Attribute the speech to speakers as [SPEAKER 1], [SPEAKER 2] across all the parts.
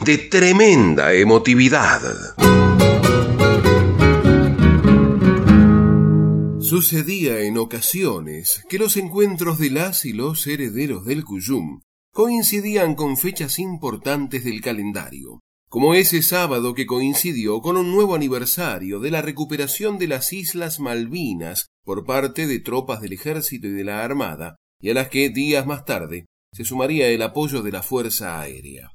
[SPEAKER 1] de tremenda emotividad. Sucedía en ocasiones que los encuentros de las y los herederos del Cuyum coincidían con fechas importantes del calendario, como ese sábado que coincidió con un nuevo aniversario de la recuperación de las Islas Malvinas por parte de tropas del ejército y de la Armada, y a las que días más tarde se sumaría el apoyo de la Fuerza Aérea.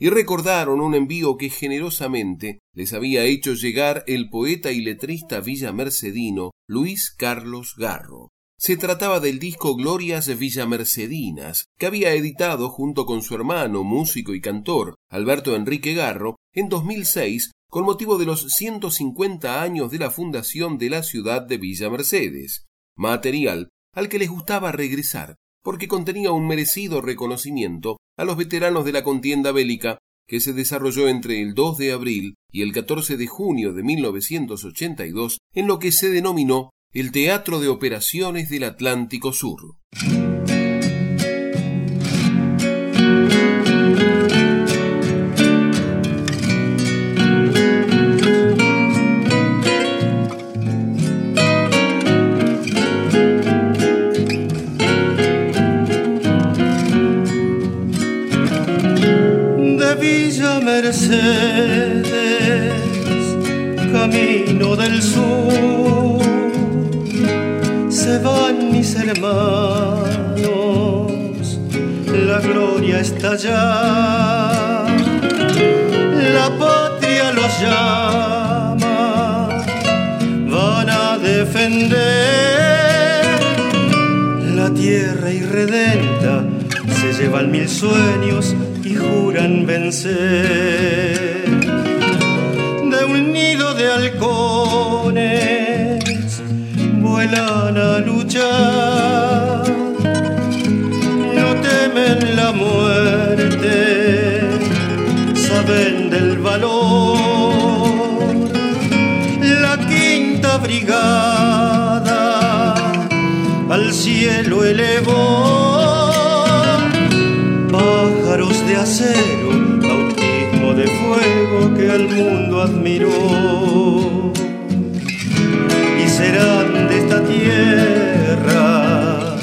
[SPEAKER 1] Y recordaron un envío que generosamente les había hecho llegar el poeta y letrista villamercedino Luis Carlos Garro. Se trataba del disco Glorias Villamercedinas, que había editado junto con su hermano, músico y cantor, Alberto Enrique Garro, en 2006 con motivo de los 150 años de la fundación de la ciudad de Villa Mercedes, material al que les gustaba regresar porque contenía un merecido reconocimiento a los veteranos de la contienda bélica que se desarrolló entre el 2 de abril y el 14 de junio de 1982 en lo que se denominó el Teatro de Operaciones del Atlántico Sur.
[SPEAKER 2] Camino del sur, se van mis hermanos, la gloria está allá, la patria los llama, van a defender la tierra irredenta, se llevan mil sueños y juran vencer. De un nido de halcones vuelan a luchar, no temen la muerte, saben del valor. La quinta brigada al cielo elevó pájaros de acero, bautismo de fuego que al mundo admiró. Y serán de esta tierra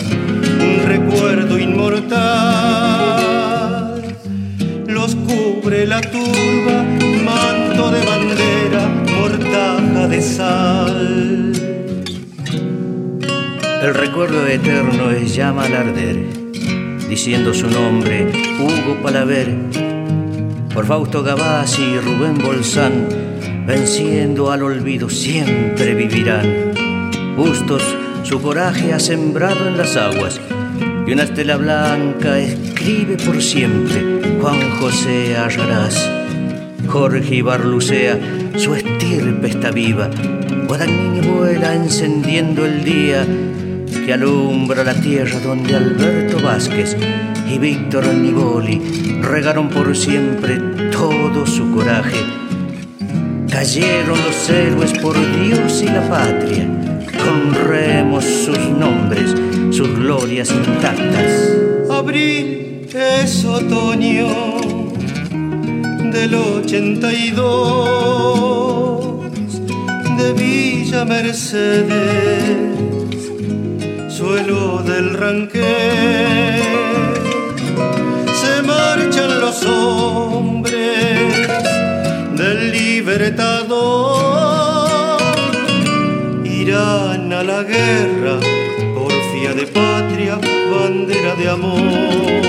[SPEAKER 2] un recuerdo inmortal. Los cubre la turba, manto de bandera, mortaja de sal.
[SPEAKER 3] El recuerdo eterno es llama al arder diciendo su nombre, Hugo Palaver, por Fausto Gavassi y Rubén Bolsán, venciendo al olvido siempre vivirán. Justos su coraje ha sembrado en las aguas, y una estela blanca escribe por siempre Juan José Arrarás. Jorge Ibarlucea, su estirpe está viva, Guadagnini vuela encendiendo el día, que alumbra la tierra donde Alberto Vázquez y Víctor Niboli regaron por siempre todo su coraje. Cayeron los héroes por Dios y la patria, remos sus nombres, sus glorias intactas.
[SPEAKER 2] Abril es otoño del 82 de Villa Mercedes suelo del ranque se marchan los hombres del libertador. Irán a la guerra porfía de patria bandera de amor.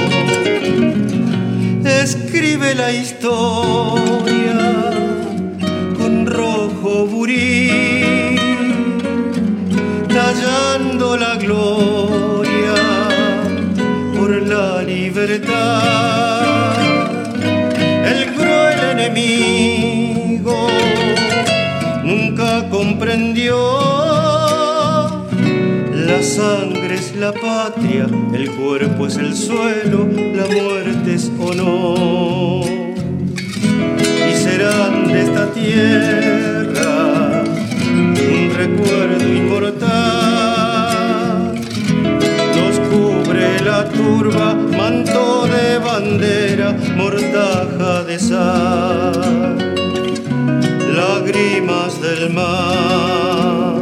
[SPEAKER 2] Escribe la historia con rojo burí. Tallando la gloria por la libertad. El cruel enemigo nunca comprendió. La sangre es la patria, el cuerpo es el suelo, la muerte es honor. Y serán de esta tierra un recuerdo inmortal la turba, manto de bandera, mortaja de sal lágrimas del mar,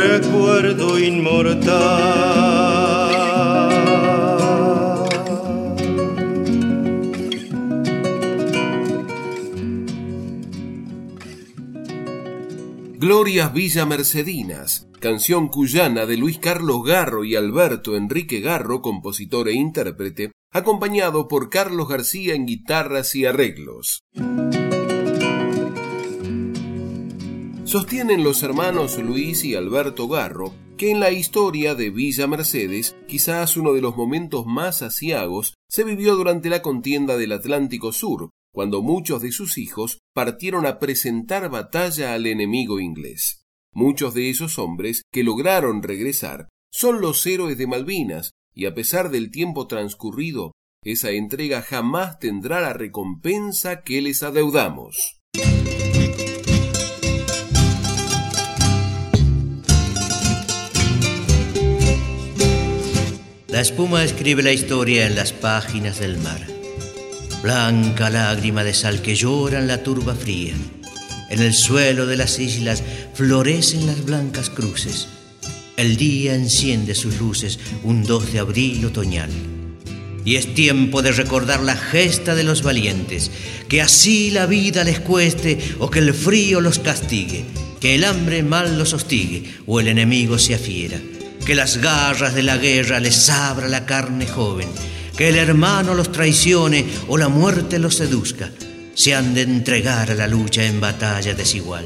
[SPEAKER 2] recuerdo inmortal.
[SPEAKER 1] Glorias Villa Mercedinas, canción cuyana de Luis Carlos Garro y Alberto Enrique Garro, compositor e intérprete, acompañado por Carlos García en guitarras y arreglos. Sostienen los hermanos Luis y Alberto Garro que en la historia de Villa Mercedes, quizás uno de los momentos más asiagos se vivió durante la contienda del Atlántico Sur, cuando muchos de sus hijos partieron a presentar batalla al enemigo inglés. Muchos de esos hombres que lograron regresar son los héroes de Malvinas, y a pesar del tiempo transcurrido, esa entrega jamás tendrá la recompensa que les adeudamos.
[SPEAKER 3] La espuma escribe la historia en las páginas del mar. Blanca lágrima de sal que llora en la turba fría. En el suelo de las islas florecen las blancas cruces. El día enciende sus luces un 2 de abril otoñal. Y es tiempo de recordar la gesta de los valientes, que así la vida les cueste o que el frío los castigue, que el hambre mal los hostigue o el enemigo se afiera que las garras de la guerra les abra la carne joven, que el hermano los traicione o la muerte los seduzca, se han de entregar a la lucha en batalla desigual.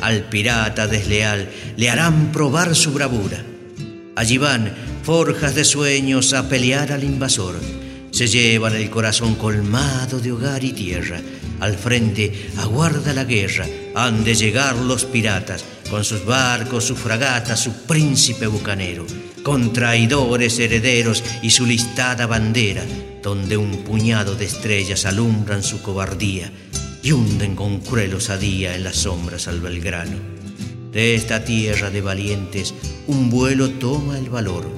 [SPEAKER 3] Al pirata desleal le harán probar su bravura. Allí van, forjas de sueños, a pelear al invasor. Se llevan el corazón colmado de hogar y tierra. Al frente aguarda la guerra, han de llegar los piratas con sus barcos, su fragata, su príncipe bucanero, con traidores herederos y su listada bandera, donde un puñado de estrellas alumbran su cobardía y hunden con cruel osadía en las sombras al Belgrano. De esta tierra de valientes un vuelo toma el valor.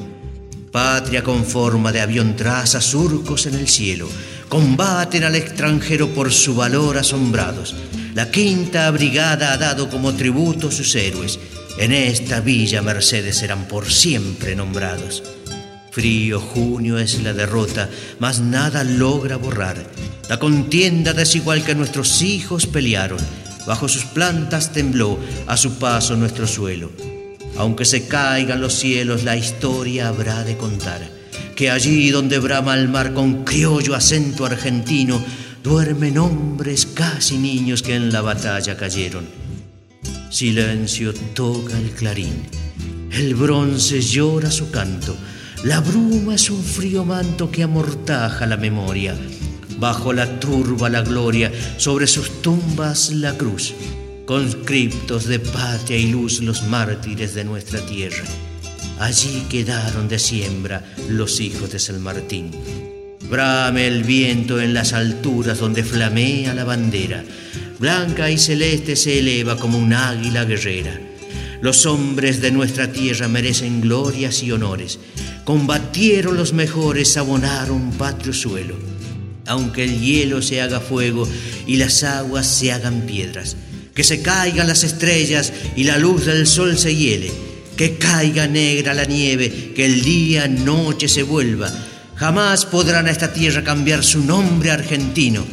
[SPEAKER 3] Patria con forma de avión traza surcos en el cielo, combaten al extranjero por su valor asombrados la quinta brigada ha dado como tributo sus héroes. En esta villa Mercedes serán por siempre nombrados. Frío junio es la derrota, mas nada logra borrar. La contienda desigual que nuestros hijos pelearon, bajo sus plantas tembló a su paso nuestro suelo. Aunque se caigan los cielos, la historia habrá de contar que allí donde brama el mar con criollo acento argentino, duermen hombres casi niños que en la batalla cayeron. Silencio toca el clarín, el bronce llora su canto, la bruma es un frío manto que amortaja la memoria. Bajo la turba la gloria, sobre sus tumbas la cruz, conscriptos de patria y luz los mártires de nuestra tierra. Allí quedaron de siembra los hijos de San Martín. Brame el viento en las alturas donde flamea la bandera. Blanca y celeste se eleva como un águila guerrera. Los hombres de nuestra tierra merecen glorias y honores. Combatieron los mejores, abonaron patrio suelo. Aunque el hielo se haga fuego y las aguas se hagan piedras, que se caigan las estrellas y la luz del sol se hiele, que caiga negra la nieve, que el día noche se vuelva, Jamás podrán a esta tierra cambiar su nombre argentino.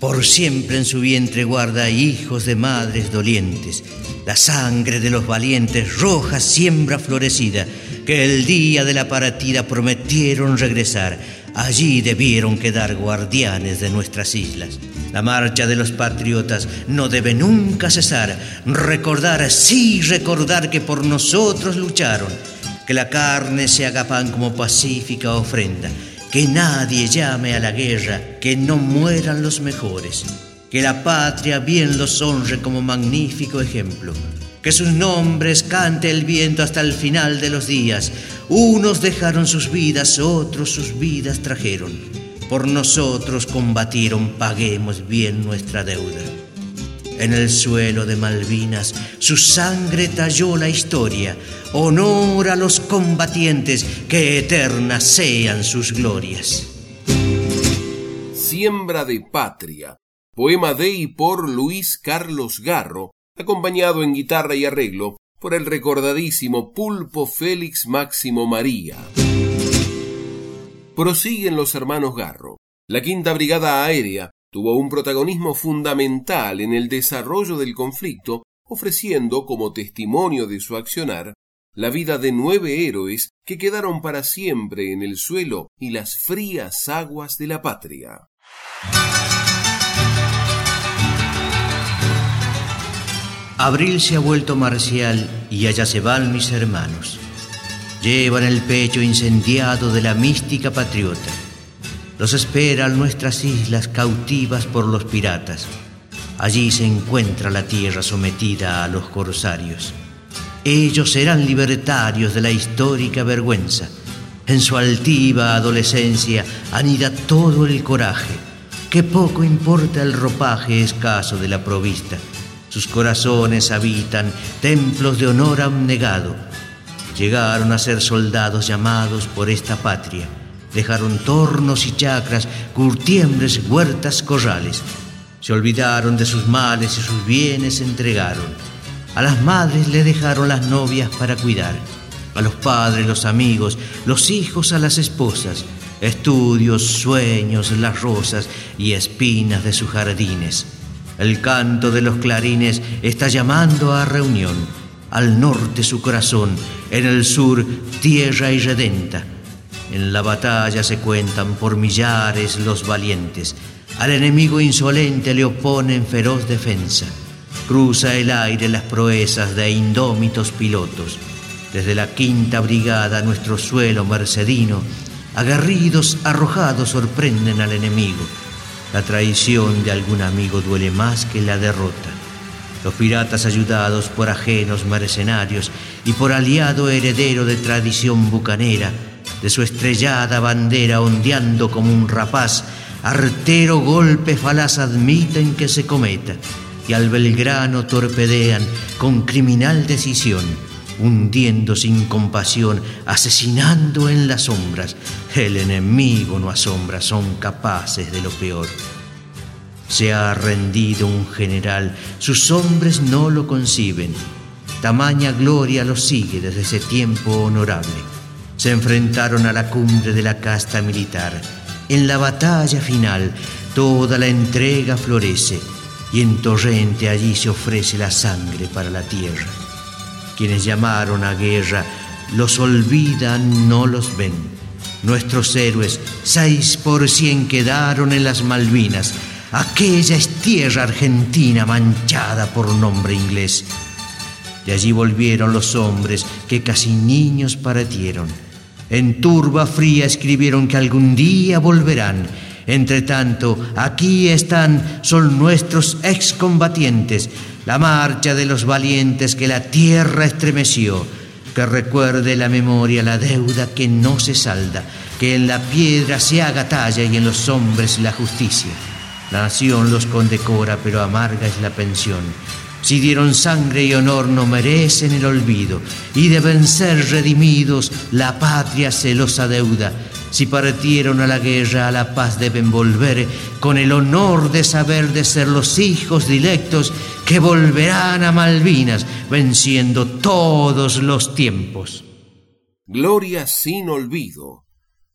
[SPEAKER 3] Por siempre en su vientre guarda hijos de madres dolientes. La sangre de los valientes, roja siembra florecida, que el día de la partida prometieron regresar. Allí debieron quedar guardianes de nuestras islas. La marcha de los patriotas no debe nunca cesar. Recordar, sí recordar que por nosotros lucharon que la carne se haga pan como pacífica ofrenda, que nadie llame a la guerra, que no mueran los mejores. Que la patria bien los honre como magnífico ejemplo. Que sus nombres cante el viento hasta el final de los días. Unos dejaron sus vidas, otros sus vidas trajeron. Por nosotros combatieron, paguemos bien nuestra deuda. En el suelo de Malvinas su sangre talló la historia. Honor a los combatientes, que eternas sean sus glorias.
[SPEAKER 1] Siembra de Patria, poema de y por Luis Carlos Garro, acompañado en guitarra y arreglo por el recordadísimo Pulpo Félix Máximo María. Prosiguen los hermanos Garro. La quinta brigada aérea tuvo un protagonismo fundamental en el desarrollo del conflicto, ofreciendo como testimonio de su accionar la vida de nueve héroes que quedaron para siempre en el suelo y las frías aguas de la patria.
[SPEAKER 3] Abril se ha vuelto marcial y allá se van mis hermanos. Llevan el pecho incendiado de la mística patriota los esperan nuestras islas cautivas por los piratas. Allí se encuentra la tierra sometida a los corsarios. Ellos serán libertarios de la histórica vergüenza. En su altiva adolescencia anida todo el coraje, que poco importa el ropaje escaso de la provista. Sus corazones habitan templos de honor abnegado. Llegaron a ser soldados llamados por esta patria Dejaron tornos y chacras, curtiembres, huertas, corrales. Se olvidaron de sus males y sus bienes entregaron. A las madres le dejaron las novias para cuidar. A los padres, los amigos, los hijos a las esposas. Estudios, sueños, las rosas y espinas de sus jardines. El canto de los clarines está llamando a reunión. Al norte su corazón, en el sur tierra irredenta en la batalla se cuentan por millares los valientes. Al enemigo insolente le oponen feroz defensa. Cruza el aire las proezas de indómitos pilotos. Desde la quinta brigada nuestro suelo mercedino, agarridos, arrojados, sorprenden al enemigo. La traición de algún amigo duele más que la derrota. Los piratas ayudados por ajenos mercenarios y por aliado heredero de tradición bucanera, de su estrellada bandera ondeando como un rapaz, artero golpe falaz admiten que se cometa, y al Belgrano torpedean con criminal decisión, hundiendo sin compasión, asesinando en las sombras. El enemigo no asombra, son capaces de lo peor. Se ha rendido un general, sus hombres no lo conciben. Tamaña gloria lo sigue desde ese tiempo honorable se enfrentaron a la cumbre de la casta militar. En la batalla final, toda la entrega florece y en torrente allí se ofrece la sangre para la tierra. Quienes llamaron a guerra los olvidan, no los ven. Nuestros héroes, seis por cien quedaron en las Malvinas. Aquella es tierra argentina manchada por nombre inglés. De allí volvieron los hombres que casi niños partieron en turba fría escribieron que algún día volverán. Entre tanto, aquí están, son nuestros excombatientes, la marcha de los valientes que la tierra estremeció. Que recuerde la memoria la deuda que no se salda, que en la piedra se haga talla y en los hombres la justicia. La nación los condecora, pero amarga es la pensión. Si dieron sangre y honor no merecen el olvido y deben ser redimidos, la patria se los adeuda. Si partieron a la guerra, a la paz deben volver con el honor de saber de ser los hijos directos que volverán a Malvinas venciendo todos los tiempos.
[SPEAKER 1] Gloria sin olvido.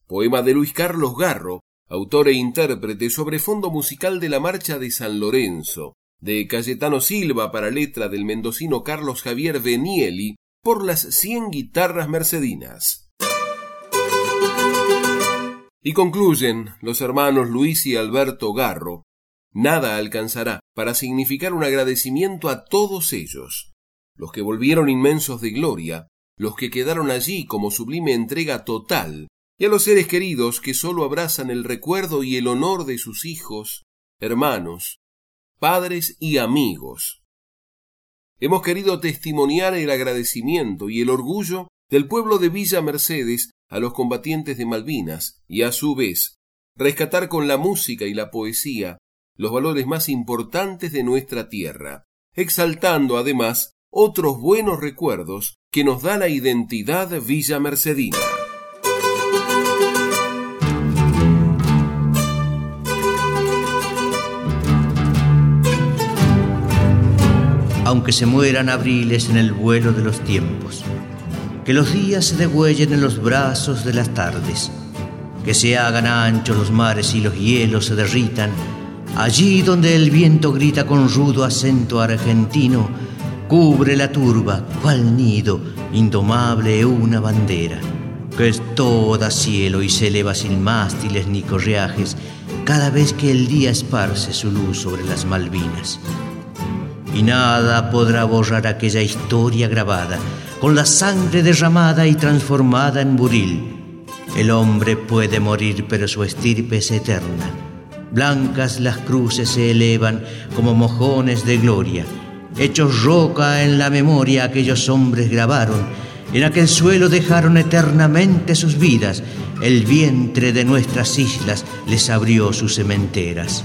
[SPEAKER 1] Poema de Luis Carlos Garro, autor e intérprete sobre fondo musical de la Marcha de San Lorenzo, de Cayetano Silva para letra del mendocino Carlos Javier Benieli por las 100 guitarras mercedinas. Y concluyen los hermanos Luis y Alberto Garro, nada alcanzará para significar un agradecimiento a todos ellos, los que volvieron inmensos de gloria, los que quedaron allí como sublime entrega total, y a los seres queridos que sólo abrazan el recuerdo y el honor de sus hijos, hermanos, padres y amigos. Hemos querido testimoniar el agradecimiento y el orgullo del pueblo de Villa Mercedes a los combatientes de Malvinas y a su vez rescatar con la música y la poesía los valores más importantes de nuestra tierra, exaltando además otros buenos recuerdos que nos da la identidad Villa Mercedina.
[SPEAKER 3] Aunque se mueran abriles en el vuelo de los tiempos, que los días se degüellen en los brazos de las tardes, que se hagan anchos los mares y los hielos se derritan, allí donde el viento grita con rudo acento argentino, cubre la turba, cual nido, indomable una bandera, que es toda cielo y se eleva sin mástiles ni correajes, cada vez que el día esparce su luz sobre las Malvinas. Y nada podrá borrar aquella historia grabada, con la sangre derramada y transformada en buril. El hombre puede morir, pero su estirpe es eterna. Blancas las cruces se elevan como mojones de gloria. Hechos roca en la memoria aquellos hombres grabaron. En aquel suelo dejaron eternamente sus vidas. El vientre de nuestras islas les abrió sus cementeras.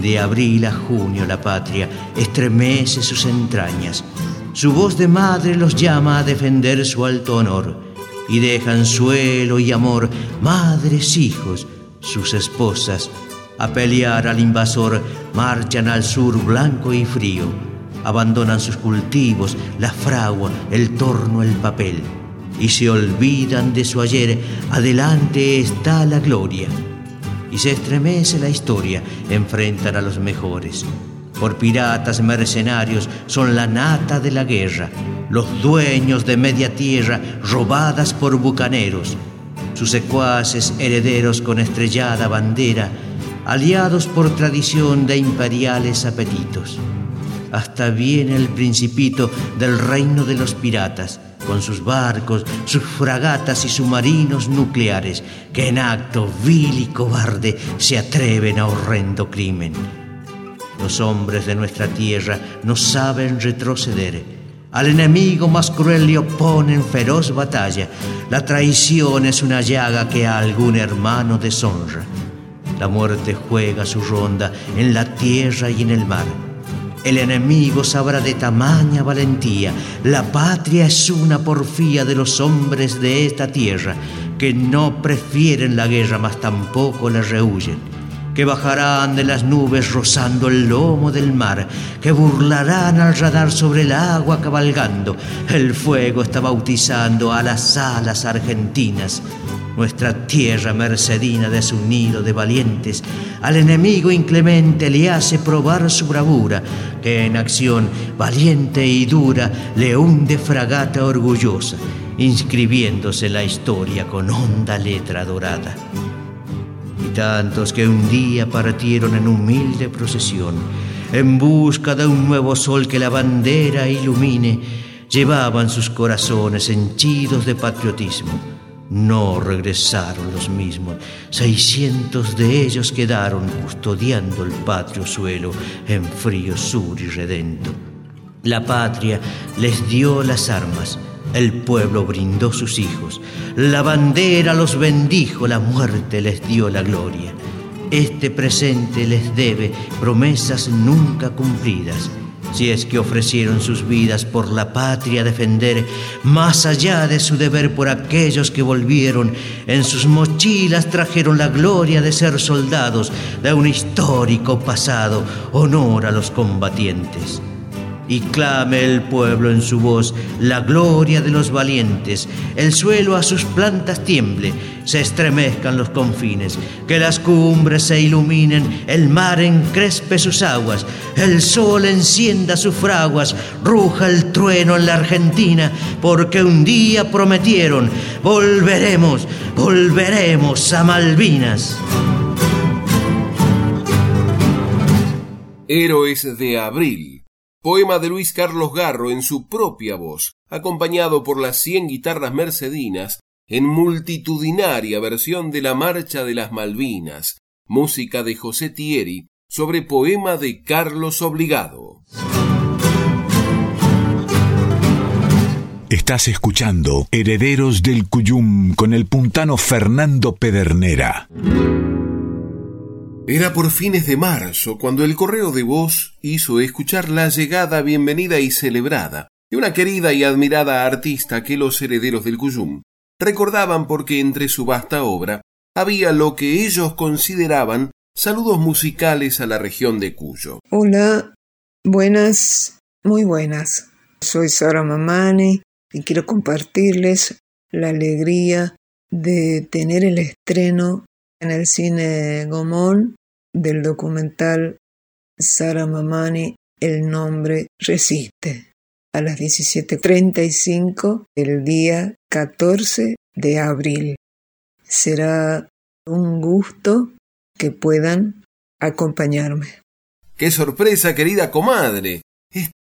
[SPEAKER 3] De abril a junio la patria estremece sus entrañas. Su voz de madre los llama a defender su alto honor y dejan suelo y amor, madres, hijos, sus esposas, a pelear al invasor, marchan al sur blanco y frío, abandonan sus cultivos, la fragua, el torno, el papel, y se olvidan de su ayer, adelante está la gloria. Y se estremece la historia, enfrentan a los mejores por piratas mercenarios, son la nata de la guerra, los dueños de media tierra robadas por bucaneros, sus secuaces herederos con estrellada bandera, aliados por tradición de imperiales apetitos. Hasta viene el principito del reino de los piratas, con sus barcos, sus fragatas y submarinos nucleares, que en acto vil y cobarde se atreven a horrendo crimen los hombres de nuestra tierra no saben retroceder. Al enemigo más cruel le oponen feroz batalla. La traición es una llaga que a algún hermano deshonra. La muerte juega su ronda en la tierra y en el mar. El enemigo sabrá de tamaña valentía. La patria es una porfía de los hombres de esta tierra, que no prefieren la guerra, mas tampoco la rehuyen que bajarán de las nubes rozando el lomo del mar, que burlarán al radar sobre el agua cabalgando. El fuego está bautizando a las alas argentinas. Nuestra tierra mercedina de su nido de valientes, al enemigo inclemente le hace probar su bravura, que en acción valiente y dura le hunde fragata orgullosa, inscribiéndose la historia con honda letra dorada tantos que un día partieron en humilde procesión, en busca de un nuevo sol que la bandera ilumine, llevaban sus corazones henchidos de patriotismo. No regresaron los mismos, seiscientos de ellos quedaron custodiando el patrio suelo en frío sur y redento. La patria les dio las armas, el pueblo brindó sus hijos, la bandera los bendijo, la muerte les dio la gloria. Este presente les debe promesas nunca cumplidas, si es que ofrecieron sus vidas por la patria defender, más allá de su deber por aquellos que volvieron, en sus mochilas trajeron la gloria de ser soldados de un histórico pasado, honor a los combatientes y clame el pueblo en su voz la gloria de los valientes, el suelo a sus plantas tiemble, se estremezcan los confines, que las cumbres se iluminen, el mar encrespe sus aguas, el sol encienda sus fraguas, ruja el trueno en la Argentina, porque un día prometieron, volveremos, volveremos a Malvinas.
[SPEAKER 1] Héroes de Abril Poema de Luis Carlos Garro en su propia voz, acompañado por las cien guitarras mercedinas en multitudinaria versión de la Marcha de las Malvinas, música de José Thierry, sobre poema de Carlos Obligado.
[SPEAKER 4] Estás escuchando Herederos del Cuyum con el puntano Fernando Pedernera.
[SPEAKER 1] Era por fines de marzo cuando el correo de voz hizo escuchar la llegada bienvenida y celebrada de una querida y admirada artista que los herederos del Cuyum recordaban porque entre su vasta obra había lo que ellos consideraban saludos musicales a la región de Cuyo.
[SPEAKER 5] Hola, buenas, muy buenas. Soy Sara Mamani y quiero compartirles la alegría de tener el estreno en el cine Gomón del documental Sara Mamani, El nombre resiste, a las 17.35 el día 14 de abril. Será un gusto que puedan acompañarme.
[SPEAKER 1] ¡Qué sorpresa, querida comadre!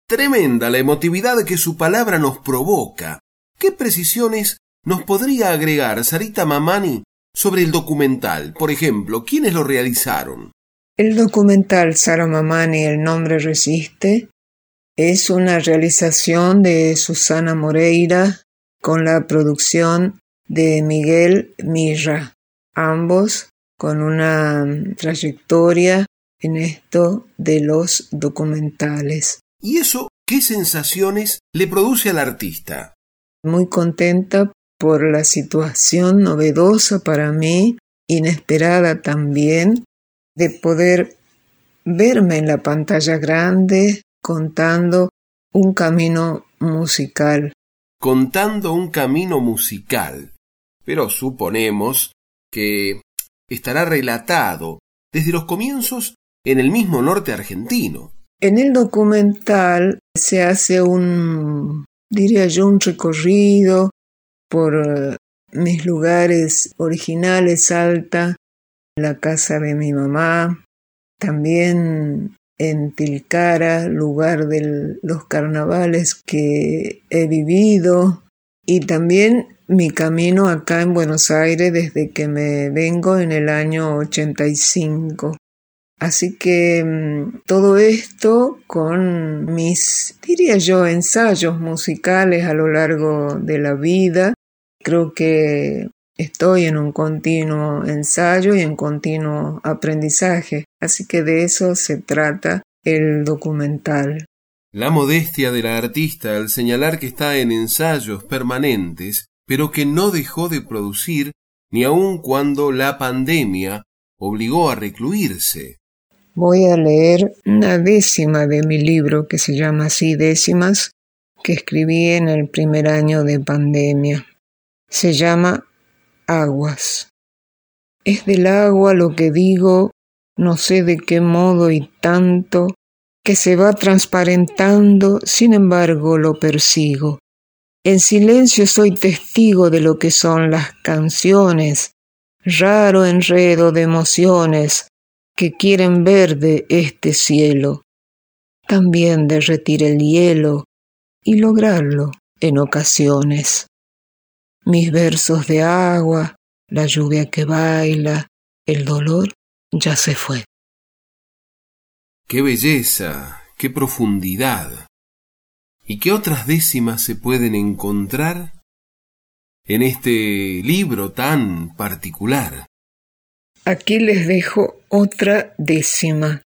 [SPEAKER 1] Tremenda la emotividad que su palabra nos provoca. ¿Qué precisiones nos podría agregar Sarita Mamani sobre el documental? Por ejemplo, ¿quiénes lo realizaron?
[SPEAKER 5] El documental Sara Mamani, El nombre resiste, es una realización de Susana Moreira con la producción de Miguel Mirra, ambos con una trayectoria en esto de los documentales.
[SPEAKER 1] ¿Y eso qué sensaciones le produce al artista?
[SPEAKER 5] Muy contenta por la situación novedosa para mí, inesperada también, de poder verme en la pantalla grande contando un camino musical.
[SPEAKER 1] Contando un camino musical. Pero suponemos que estará relatado desde los comienzos en el mismo norte argentino.
[SPEAKER 5] En el documental se hace un, diría yo, un recorrido por eh, mis lugares originales, Alta, la casa de mi mamá, también en Tilcara, lugar de los carnavales que he vivido, y también mi camino acá en Buenos Aires desde que me vengo en el año 85. Así que mm, todo esto con mis, diría yo, ensayos musicales a lo largo de la vida. Creo que estoy en un continuo ensayo y en continuo aprendizaje. Así que de eso se trata el documental.
[SPEAKER 1] La modestia de la artista al señalar que está en ensayos permanentes, pero que no dejó de producir ni aun cuando la pandemia obligó a recluirse.
[SPEAKER 5] Voy a leer una décima de mi libro que se llama así Décimas, que escribí en el primer año de pandemia. Se llama Aguas. Es del agua lo que digo, no sé de qué modo y tanto, que se va transparentando, sin embargo lo persigo. En silencio soy testigo de lo que son las canciones, raro enredo de emociones, que quieren ver de este cielo, también derretir el hielo y lograrlo en ocasiones. Mis versos de agua, la lluvia que baila, el dolor ya se fue.
[SPEAKER 1] Qué belleza, qué profundidad. ¿Y qué otras décimas se pueden encontrar en este libro tan particular?
[SPEAKER 5] Aquí les dejo otra décima.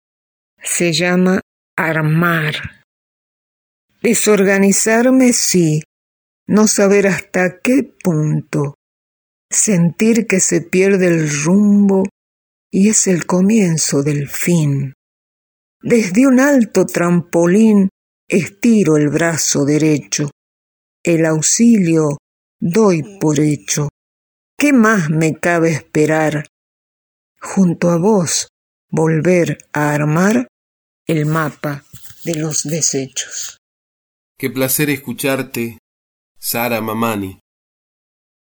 [SPEAKER 5] Se llama armar. Desorganizarme sí, no saber hasta qué punto. Sentir que se pierde el rumbo y es el comienzo del fin. Desde un alto trampolín estiro el brazo derecho. El auxilio doy por hecho. ¿Qué más me cabe esperar? junto a vos volver a armar el mapa de los desechos.
[SPEAKER 1] Qué placer escucharte, Sara Mamani.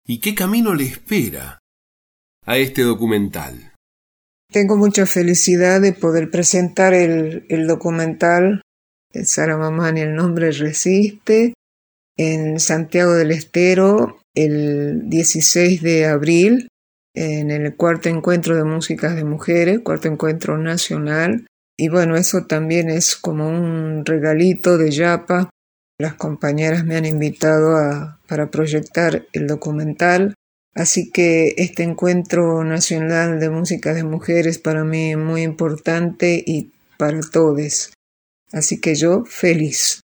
[SPEAKER 1] ¿Y qué camino le espera a este documental?
[SPEAKER 5] Tengo mucha felicidad de poder presentar el, el documental de Sara Mamani, El nombre resiste, en Santiago del Estero el 16 de abril en el cuarto encuentro de músicas de mujeres, cuarto encuentro nacional,
[SPEAKER 6] y bueno, eso también es como un regalito de Yapa. Las compañeras me han invitado a, para proyectar el documental. Así que este encuentro nacional de música de mujeres para mí es muy importante y para todos. Así que yo feliz.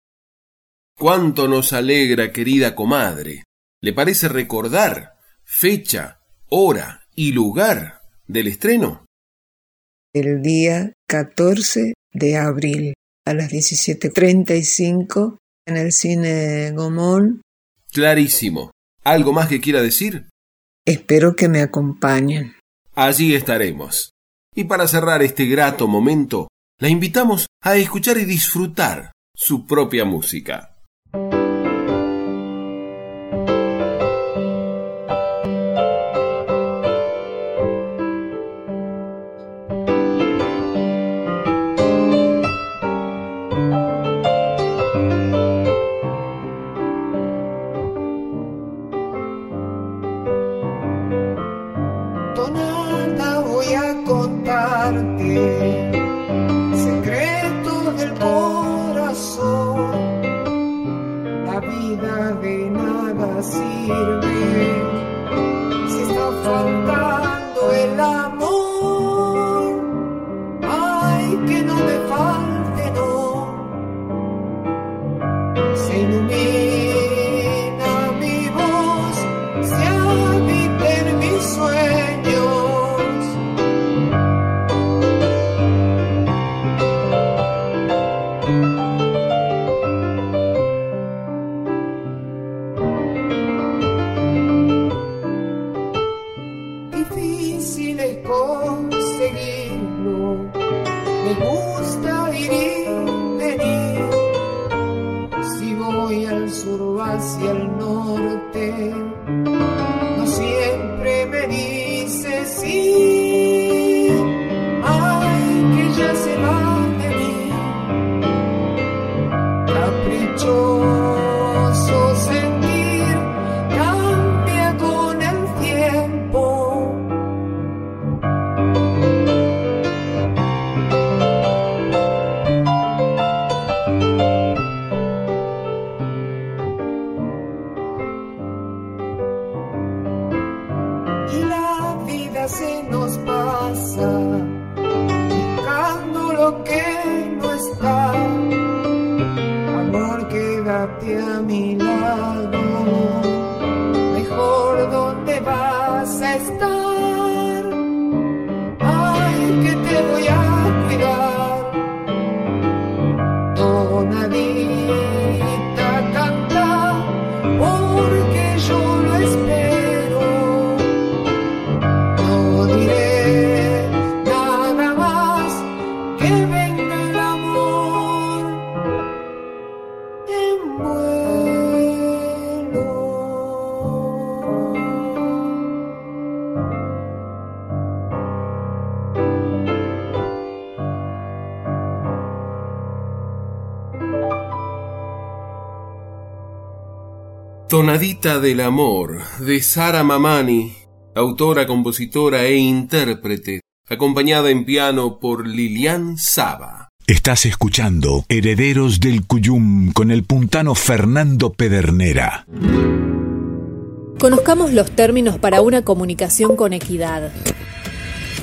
[SPEAKER 5] Cuánto nos alegra, querida comadre. ¿Le parece recordar fecha, hora y lugar del estreno?
[SPEAKER 6] El día 14 de abril a las 17.35 en el cine Gomón.
[SPEAKER 5] Clarísimo. ¿Algo más que quiera decir?
[SPEAKER 6] Espero que me acompañen.
[SPEAKER 5] Allí estaremos. Y para cerrar este grato momento, la invitamos a escuchar y disfrutar su propia música. que no Tonadita del Amor de Sara Mamani, autora, compositora e intérprete, acompañada en piano por Lilian Saba.
[SPEAKER 4] Estás escuchando Herederos del Cuyum con el puntano Fernando Pedernera.
[SPEAKER 7] Conozcamos los términos para una comunicación con equidad.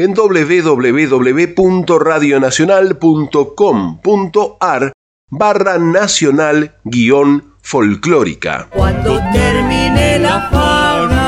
[SPEAKER 1] en www.radionacional.com.ar barra nacional guion folclórica.
[SPEAKER 8] Cuando termine la fauna.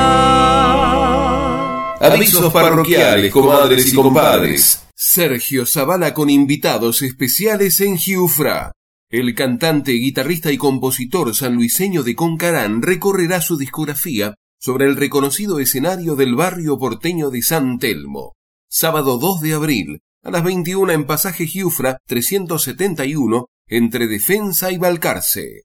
[SPEAKER 1] Avisos parroquiales, comadres y compadres. Sergio Zavala con invitados especiales en Giufra. El cantante, guitarrista y compositor sanluiseño de Concarán recorrerá su discografía sobre el reconocido escenario del barrio porteño de San Telmo sábado 2 de abril, a las 21 en pasaje Giufra 371, entre Defensa y Balcarce.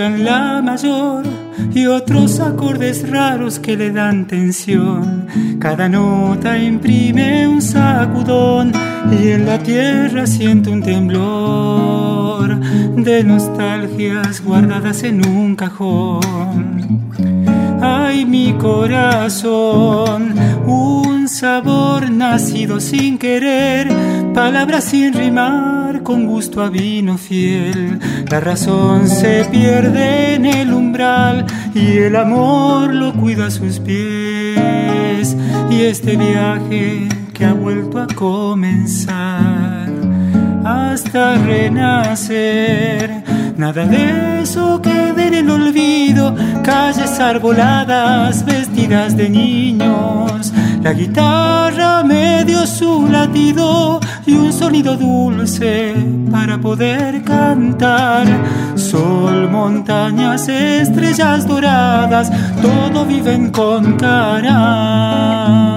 [SPEAKER 9] En la mayor y otros acordes raros que le dan tensión. Cada nota imprime un sacudón y en la tierra siento un temblor de nostalgias guardadas en un cajón. Ay, mi corazón, un sabor nacido sin querer, palabras sin rimar, con gusto a vino fiel. La razón se pierde en el umbral y el amor lo cuida a sus pies. Y este viaje que ha vuelto a comenzar hasta renacer. Nada de eso quede en el olvido, calles arboladas vestidas de niños. La guitarra me dio su latido y un sonido dulce para poder cantar. Sol, montañas, estrellas doradas, todo viven con cara.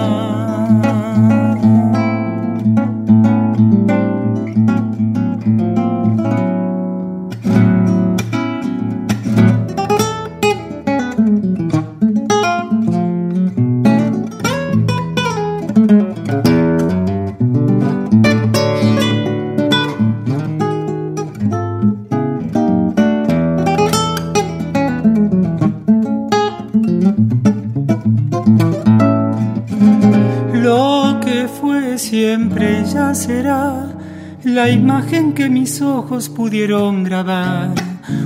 [SPEAKER 9] La imagen que mis ojos pudieron grabar.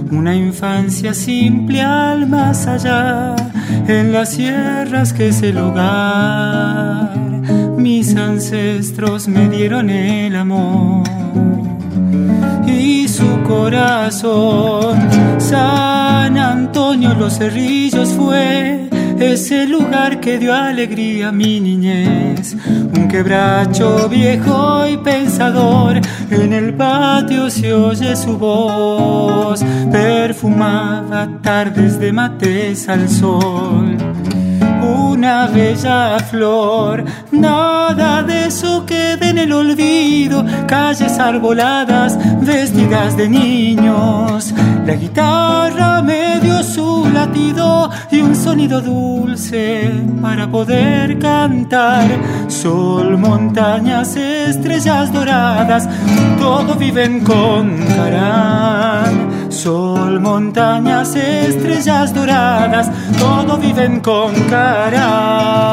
[SPEAKER 9] Una infancia simple al más allá, en las sierras que es el hogar. Mis ancestros me dieron el amor y su corazón. San Antonio los cerrillos fue ese lugar que dio alegría a mi niñez. Un quebracho viejo y pensador, en el patio se oye su voz, perfumada tardes de mates al sol una bella flor. Nada de eso quede en el olvido. Calles arboladas, vestidas de niños. La guitarra me dio su latido y un sonido dulce para poder cantar. Sol, montañas, estrellas doradas, todo viven con Carán. Sol, montañas, estrellas doradas, todo viven con cara.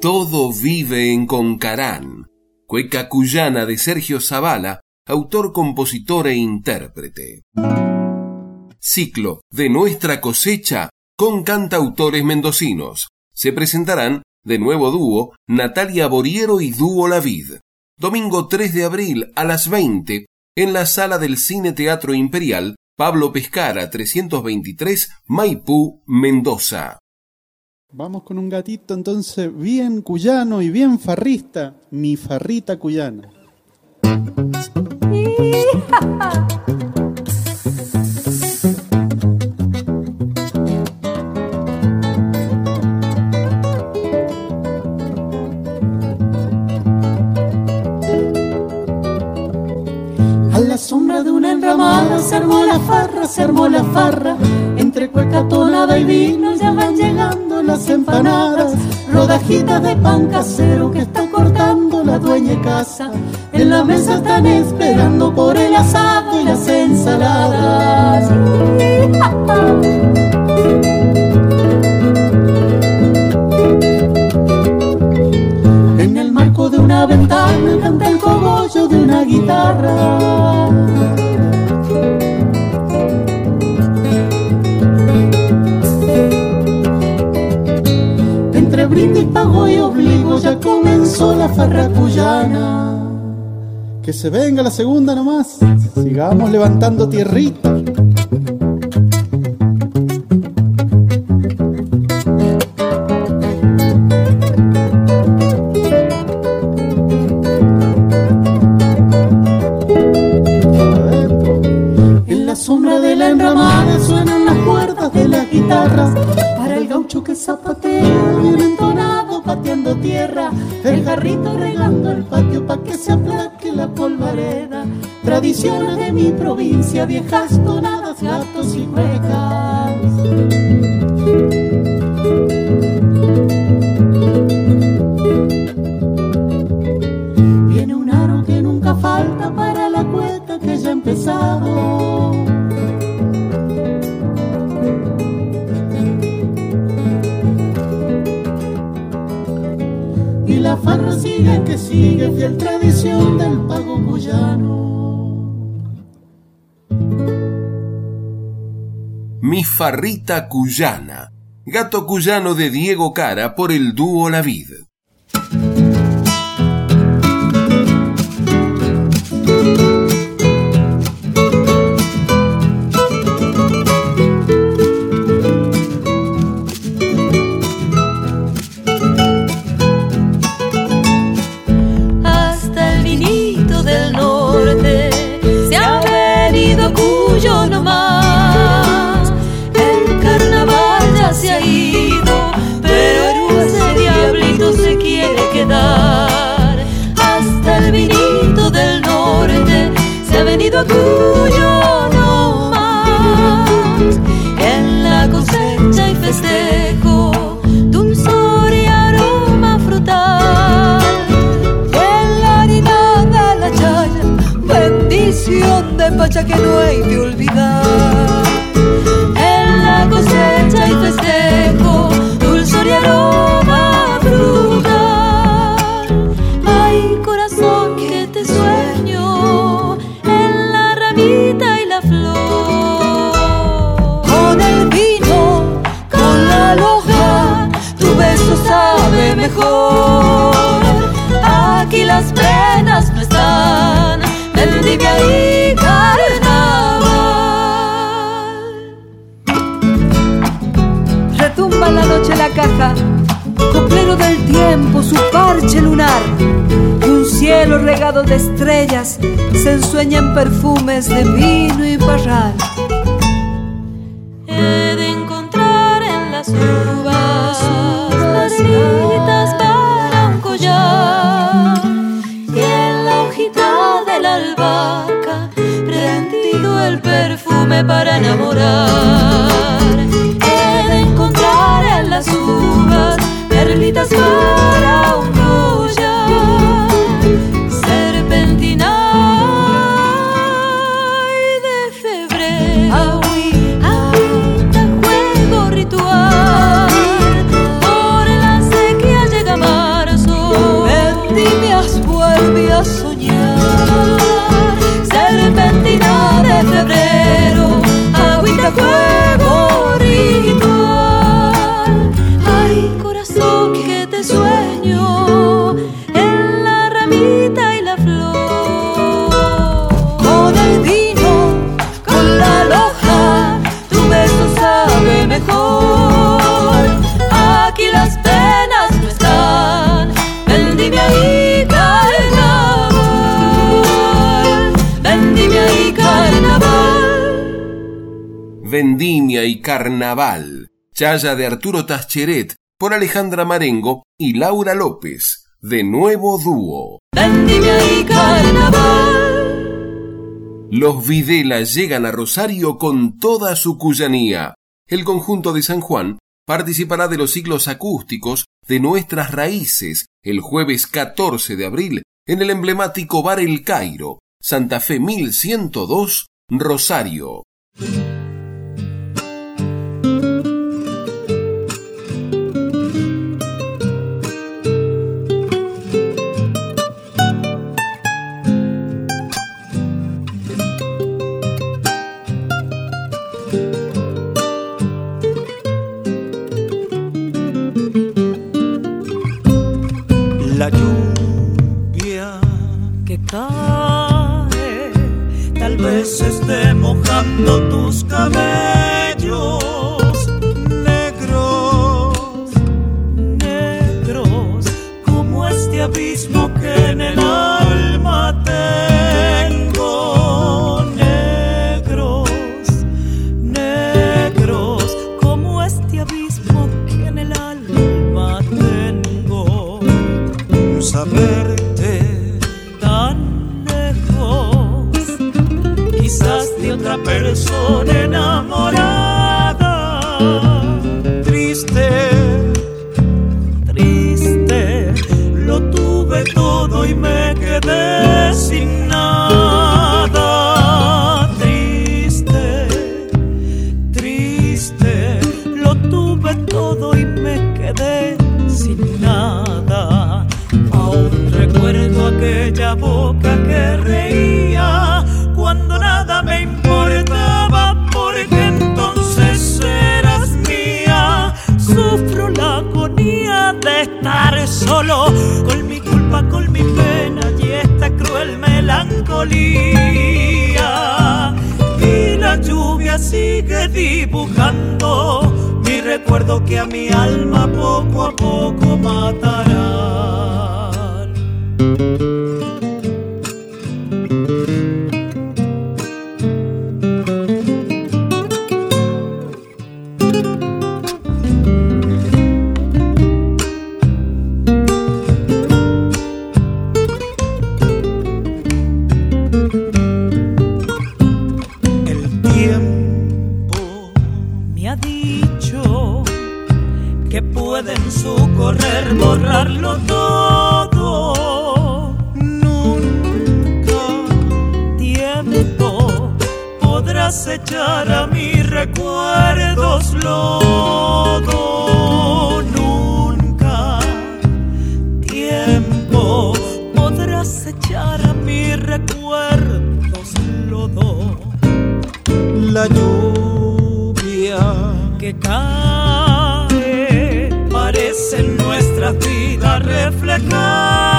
[SPEAKER 1] Todo vive en Concarán, cueca cuyana de Sergio Zavala, autor, compositor e intérprete. Ciclo de nuestra cosecha con cantautores mendocinos. Se presentarán de nuevo dúo Natalia Boriero y Dúo La Vid. Domingo 3 de abril a las 20, en la sala del Cine Teatro Imperial, Pablo Pescara, 323, Maipú, Mendoza.
[SPEAKER 10] Vamos con un gatito entonces bien cuyano y bien farrista, mi farrita cuyana.
[SPEAKER 11] sombra de una enramada se armó la farra, se armó la farra. Entre cueca, tonada y vino ya van llegando las empanadas. Rodajitas de pan casero que está cortando la dueña casa. En la mesa están esperando por el asado y las ensaladas. En el marco de una ventana canta el guitarra. Entre brindis, pago y obligo ya comenzó la farra cuyana.
[SPEAKER 10] Que se venga la segunda nomás, sigamos levantando tierrita.
[SPEAKER 11] Gaucho que zapatea bien entonado pateando tierra el jarrito regando el patio pa' que se aplaque la polvareda tradiciones de mi provincia viejas tonadas gatos y huecas
[SPEAKER 1] farrita cuyana, gato cuyano de Diego Cara por el dúo La
[SPEAKER 12] Tuyo no más. En la cosecha y festejo, dulzor y aroma frutal. En la harina de la chaya, bendición de pacha que no hay
[SPEAKER 13] lunar cielo regado de estrellas se ensueña en perfumes de vino y parral.
[SPEAKER 12] Febrero, agüita fuego
[SPEAKER 1] Carnaval, Chaya de Arturo Tascheret, por Alejandra Marengo y Laura López, de nuevo dúo.
[SPEAKER 12] Vendimia y Carnaval.
[SPEAKER 1] Los Videla llegan a Rosario con toda su cuyanía. El conjunto de San Juan participará de los ciclos acústicos de nuestras raíces el jueves 14 de abril en el emblemático Bar El Cairo, Santa Fe 1102, Rosario.
[SPEAKER 14] Vez esté mojando tus cabellos. Negros, negros, como este abismo que en el alma que cae parece en nuestras vidas reflejada.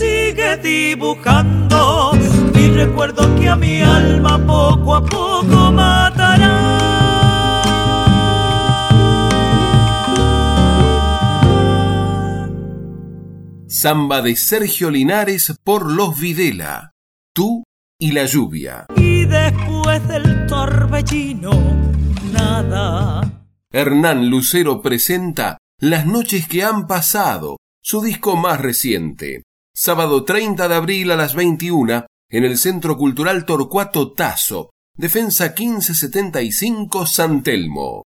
[SPEAKER 14] Sigue dibujando mi recuerdo que a mi alma poco a poco matará.
[SPEAKER 1] Samba de Sergio Linares por Los Videla. Tú y la lluvia.
[SPEAKER 14] Y después del torbellino, nada.
[SPEAKER 1] Hernán Lucero presenta Las noches que han pasado, su disco más reciente. Sábado 30 de abril a las 21 en el Centro Cultural Torcuato Tazo, Defensa 1575 San Telmo.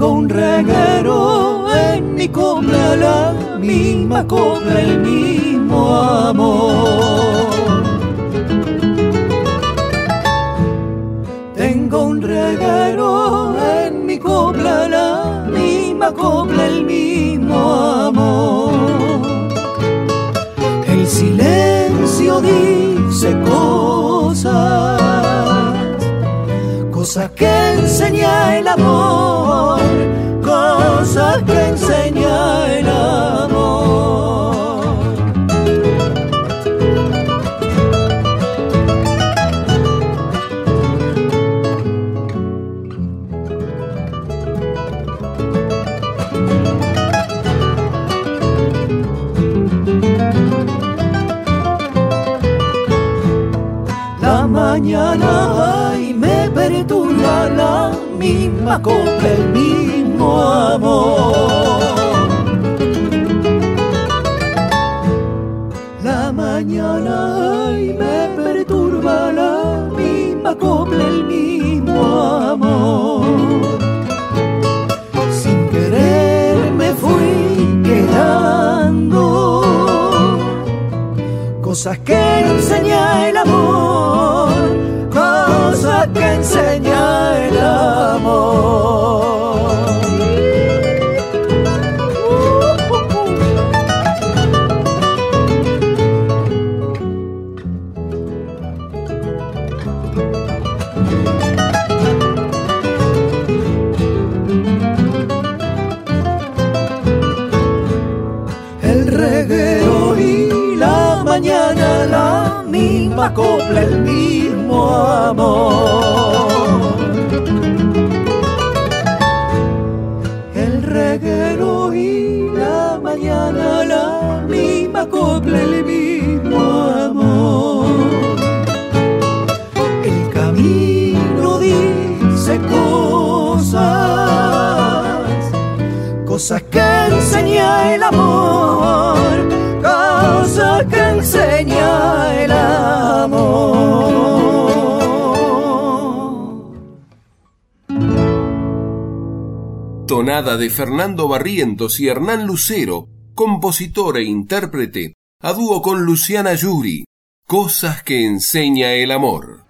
[SPEAKER 15] Tengo un reguero en mi copla, la misma copla, el mismo amor. Tengo un reguero en mi copla, la misma copla, el mismo amor. El silencio dice cosas cosas que enseña el amor, cosas que enseña el amor. Misma copla, el mismo amor. La mañana y me perturba la misma copla, el mismo amor. Sin querer me fui quedando cosas que el amor. El reguero y la mañana la misma copla, el mismo amor.
[SPEAKER 1] De Fernando Barrientos y Hernán Lucero, compositor e intérprete, a dúo con Luciana Yuri, Cosas que enseña el amor.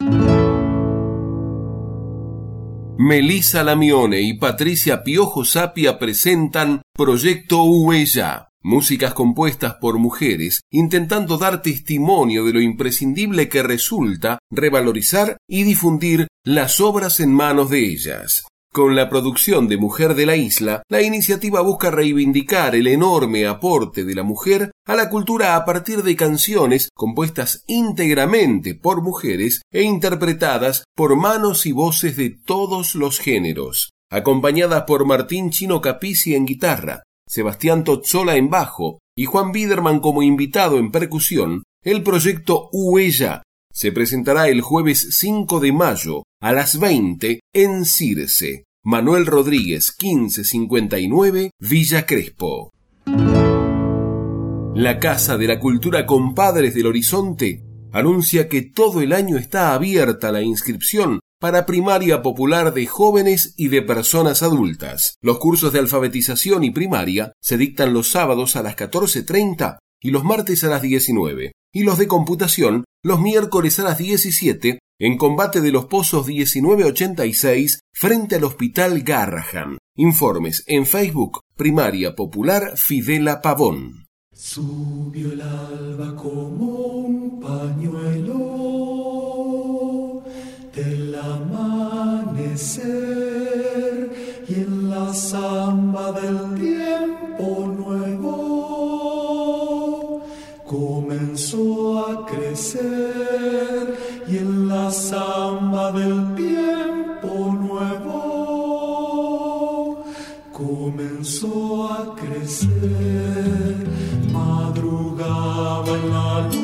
[SPEAKER 1] Melisa Lamione y Patricia Piojo Sapia presentan Proyecto Huella, músicas compuestas por mujeres intentando dar testimonio de lo imprescindible que resulta revalorizar y difundir las obras en manos de ellas. Con la producción de Mujer de la Isla, la iniciativa busca reivindicar el enorme aporte de la mujer a la cultura a partir de canciones compuestas íntegramente por mujeres e interpretadas por manos y voces de todos los géneros. Acompañadas por Martín Chino Capici en guitarra, Sebastián Tozzola en bajo y Juan Biderman como invitado en percusión, el proyecto Huella se presentará el jueves 5 de mayo a las 20 en Circe. Manuel Rodríguez 1559 Villa Crespo. La Casa de la Cultura Compadres del Horizonte anuncia que todo el año está abierta la inscripción para primaria popular de jóvenes y de personas adultas. Los cursos de alfabetización y primaria se dictan los sábados a las 14.30 y los martes a las 19 y los de computación los miércoles a las 17 en combate de los pozos 1986 frente al Hospital Garrahan. Informes en Facebook Primaria Popular Fidela Pavón.
[SPEAKER 16] Subió el alba como un pañuelo del amanecer y en la samba del tiempo nuevo comenzó a crecer la samba del tiempo nuevo comenzó a crecer. Madrugaba en la luz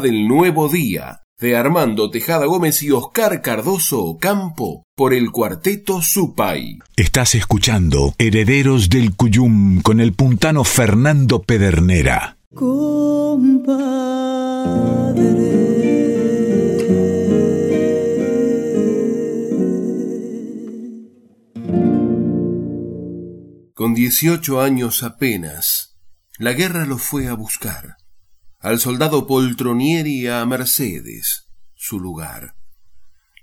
[SPEAKER 16] Del
[SPEAKER 1] Nuevo Día, de Armando Tejada Gómez y Oscar Cardoso Ocampo, por el cuarteto Supay.
[SPEAKER 4] Estás escuchando Herederos del Cuyum con el puntano Fernando Pedernera.
[SPEAKER 1] Con 18 años apenas, la guerra lo fue a buscar. Al soldado Poltronieri a Mercedes, su lugar.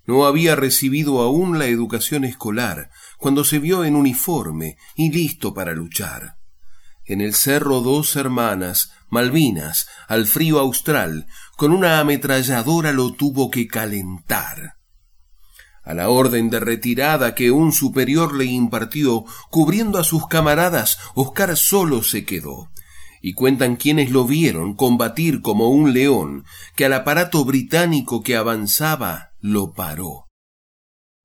[SPEAKER 1] No había recibido aún la educación escolar cuando se vio en uniforme y listo para luchar. En el cerro dos hermanas, Malvinas, al frío austral, con una ametralladora lo tuvo que calentar. A la orden de retirada que un superior le impartió, cubriendo a sus camaradas, Oscar solo se quedó. Y cuentan quienes lo vieron combatir como un león, que al aparato británico que avanzaba lo paró.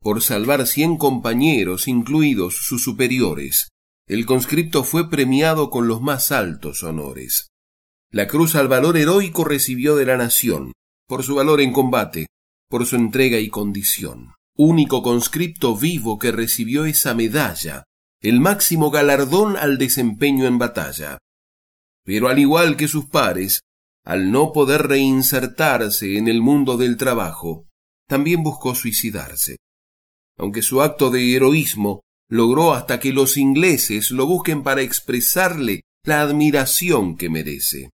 [SPEAKER 1] Por salvar cien compañeros, incluidos sus superiores, el conscripto fue premiado con los más altos honores. La cruz al valor heroico recibió de la nación, por su valor en combate, por su entrega y condición. Único conscripto vivo que recibió esa medalla, el máximo galardón al desempeño en batalla. Pero al igual que sus pares, al no poder reinsertarse en el mundo del trabajo, también buscó suicidarse. Aunque su acto de heroísmo logró hasta que los ingleses lo busquen para expresarle la admiración que merece,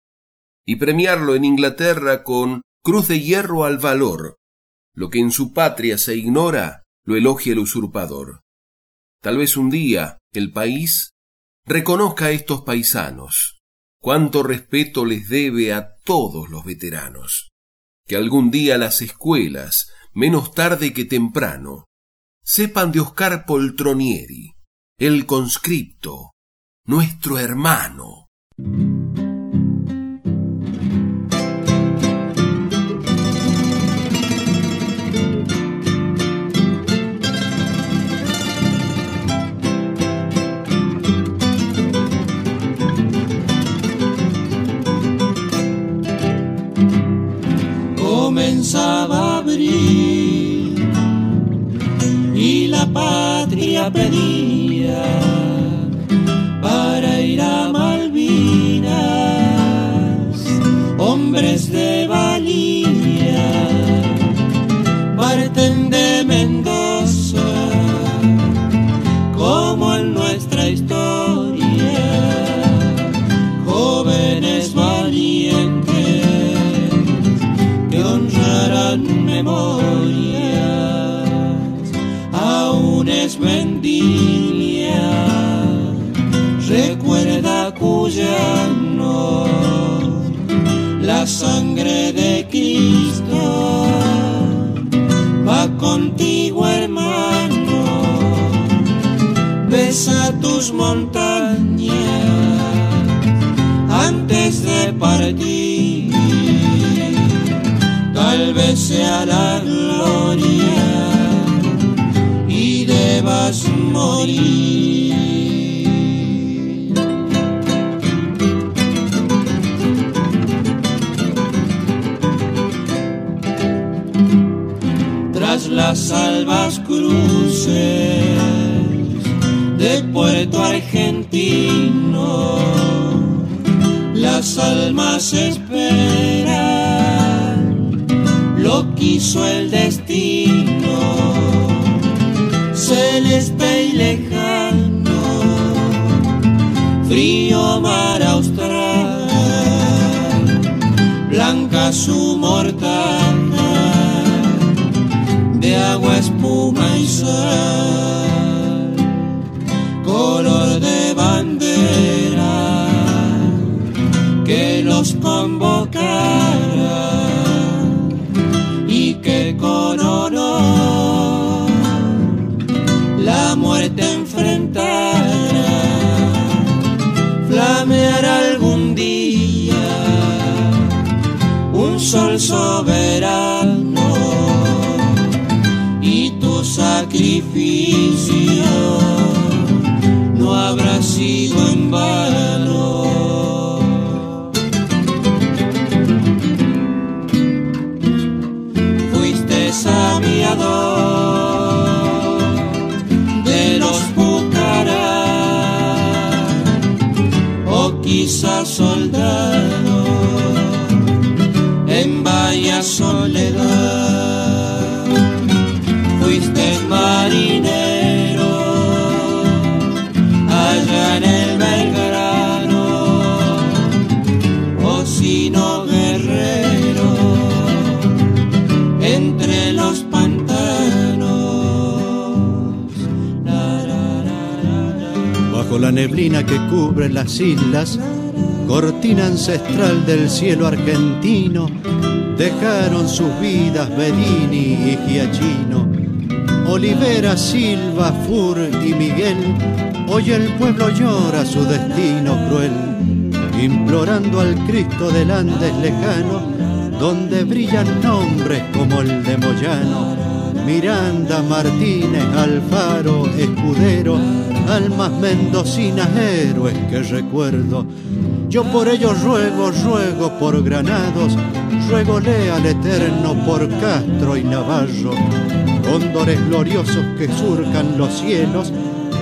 [SPEAKER 1] y premiarlo en Inglaterra con Cruz de Hierro al Valor. Lo que en su patria se ignora, lo elogia el usurpador. Tal vez un día el país reconozca a estos paisanos, cuánto respeto les debe a todos los veteranos. Que algún día las escuelas, menos tarde que temprano, sepan de Oscar Poltronieri, el conscripto, nuestro hermano.
[SPEAKER 15] Patria pedía para ir a
[SPEAKER 17] Besa tus montañas antes de partir tal vez sea la gloria y debas morir. Tras las albas cruces Puerto Argentino, las almas esperan lo quiso el destino, celeste y lejano, frío mar austral, blanca su mortaja, soberano
[SPEAKER 18] que cubre las islas, cortina ancestral del cielo argentino, dejaron sus vidas Bedini y Giachino. Olivera, Silva, Fur y Miguel, hoy el pueblo llora su destino cruel, implorando al Cristo del Andes lejano, donde brillan nombres como el de Moyano, Miranda, Martínez, Alfaro, Escudero, almas mendocinas, héroes que recuerdo. Yo por ellos ruego, ruego por Granados, ruegole al Eterno por Castro y Navarro, cóndores gloriosos que surcan los cielos,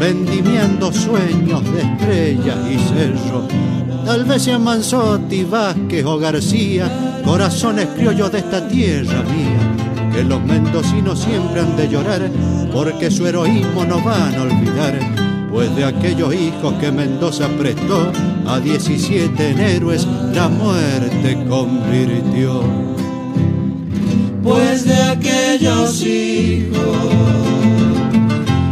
[SPEAKER 18] vendimiando sueños de estrellas y cerro. Tal vez sean Manzotti, Vázquez o García, corazones criollos de esta tierra mía, que los mendocinos siempre han de llorar, porque su heroísmo no van a olvidar, pues de aquellos hijos que Mendoza prestó, a 17 en héroes la muerte convirtió.
[SPEAKER 17] Pues de aquellos hijos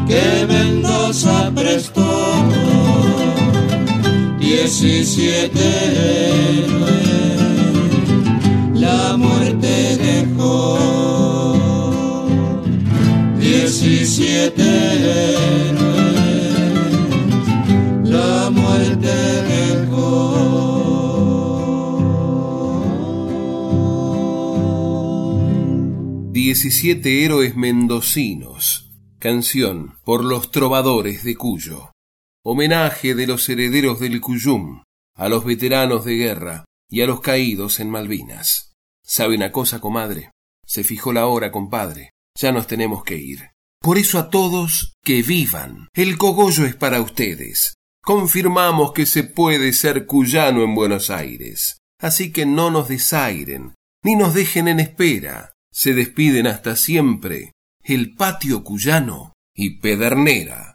[SPEAKER 17] que Mendoza prestó, 17 héroes la muerte dejó. 17 héroes
[SPEAKER 1] 17 héroes mendocinos. Canción por los trovadores de Cuyo. Homenaje de los herederos del Cuyum a los veteranos de guerra y a los caídos en Malvinas. ¿Sabe una cosa, comadre? Se fijó la hora, compadre. Ya nos tenemos que ir. Por eso a todos que vivan. El cogollo es para ustedes. Confirmamos que se puede ser cuyano en Buenos Aires. Así que no nos desairen, ni nos dejen en espera. Se despiden hasta siempre el patio cuyano y Pedernera.